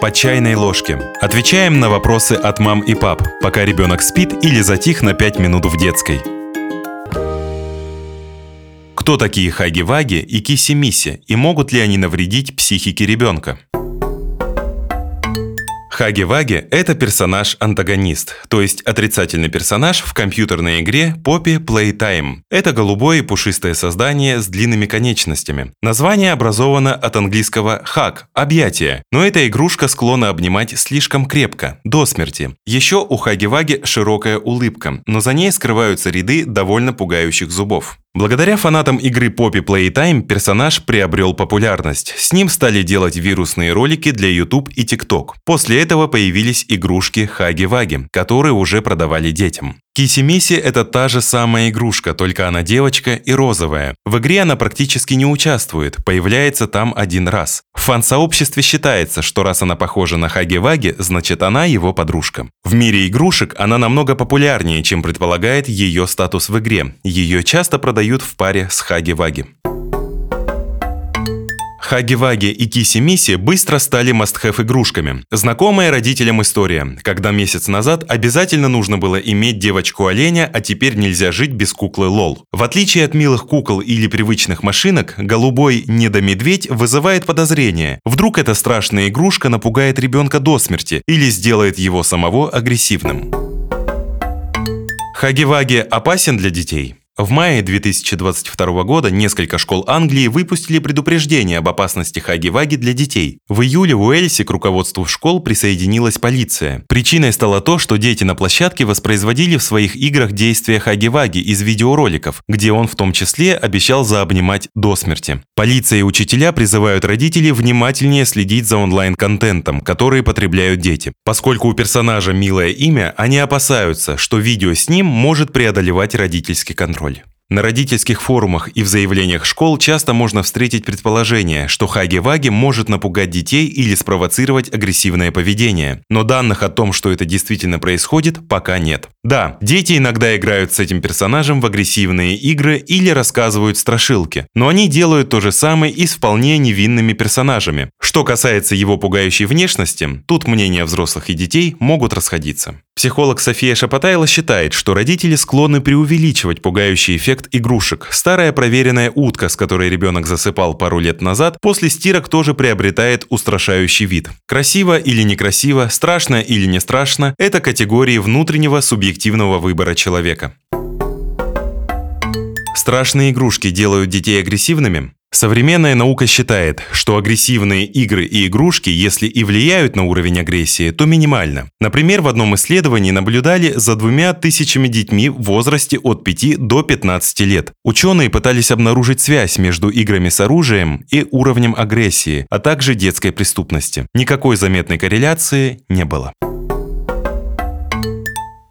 По чайной ложке. Отвечаем на вопросы от мам и пап, пока ребенок спит или затих на 5 минут в детской. Кто такие хаги-ваги и киси-миси, и могут ли они навредить психике ребенка? Хаги-Ваги – это персонаж-антагонист, то есть отрицательный персонаж в компьютерной игре Poppy Playtime. Это голубое и пушистое создание с длинными конечностями. Название образовано от английского «hug» – «объятие», но эта игрушка склонна обнимать слишком крепко, до смерти. Еще у Хаги-Ваги широкая улыбка, но за ней скрываются ряды довольно пугающих зубов. Благодаря фанатам игры Poppy Playtime персонаж приобрел популярность. С ним стали делать вирусные ролики для YouTube и TikTok. После этого появились игрушки Хаги-Ваги, которые уже продавали детям. Киси-Миси – это та же самая игрушка, только она девочка и розовая. В игре она практически не участвует, появляется там один раз. В фан-сообществе считается, что раз она похожа на Хаги-Ваги, значит она его подружка. В мире игрушек она намного популярнее, чем предполагает ее статус в игре. Ее часто продают в паре с Хаги-Ваги. Хаги-Ваги и Киси-Миси быстро стали мастхэв игрушками. Знакомая родителям история, когда месяц назад обязательно нужно было иметь девочку-оленя, а теперь нельзя жить без куклы Лол. В отличие от милых кукол или привычных машинок, голубой недомедведь вызывает подозрение. Вдруг эта страшная игрушка напугает ребенка до смерти или сделает его самого агрессивным. Хаги-Ваги опасен для детей? В мае 2022 года несколько школ Англии выпустили предупреждение об опасности хаги-ваги для детей. В июле в Уэльсе к руководству школ присоединилась полиция. Причиной стало то, что дети на площадке воспроизводили в своих играх действия хаги-ваги из видеороликов, где он в том числе обещал заобнимать до смерти. Полиция и учителя призывают родителей внимательнее следить за онлайн-контентом, который потребляют дети. Поскольку у персонажа милое имя, они опасаются, что видео с ним может преодолевать родительский контроль. На родительских форумах и в заявлениях школ часто можно встретить предположение, что Хаги-Ваги может напугать детей или спровоцировать агрессивное поведение. Но данных о том, что это действительно происходит, пока нет. Да, дети иногда играют с этим персонажем в агрессивные игры или рассказывают страшилки, но они делают то же самое и с вполне невинными персонажами. Что касается его пугающей внешности, тут мнения взрослых и детей могут расходиться. Психолог София Шапотайла считает, что родители склонны преувеличивать пугающий эффект игрушек. Старая проверенная утка, с которой ребенок засыпал пару лет назад, после стирок тоже приобретает устрашающий вид. Красиво или некрасиво, страшно или не страшно – это категории внутреннего субъективного выбора человека. Страшные игрушки делают детей агрессивными? Современная наука считает, что агрессивные игры и игрушки, если и влияют на уровень агрессии, то минимально. Например, в одном исследовании наблюдали за двумя тысячами детьми в возрасте от 5 до 15 лет. Ученые пытались обнаружить связь между играми с оружием и уровнем агрессии, а также детской преступности. Никакой заметной корреляции не было.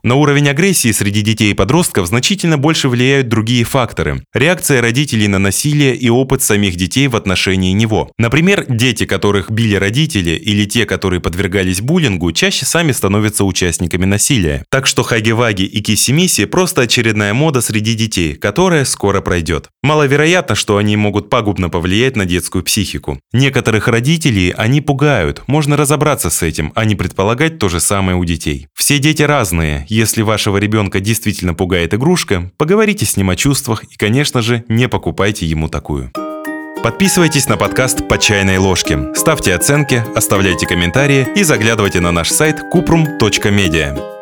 На уровень агрессии среди детей и подростков значительно больше влияют другие факторы. Реакция родителей на насилие и опыт самих детей в отношении него. Например, дети, которых били родители, или те, которые подвергались буллингу, чаще сами становятся участниками насилия. Так что хаги-ваги и киси-миси просто очередная мода среди детей, которая скоро пройдет. Маловероятно, что они могут пагубно повлиять на детскую психику. Некоторых родителей они пугают, можно разобраться с этим, а не предполагать то же самое у детей. Все дети разные, если вашего ребенка действительно пугает игрушка, поговорите с ним о чувствах и, конечно же, не покупайте ему такую. Подписывайтесь на подкаст «По чайной ложке», ставьте оценки, оставляйте комментарии и заглядывайте на наш сайт kuprum.media.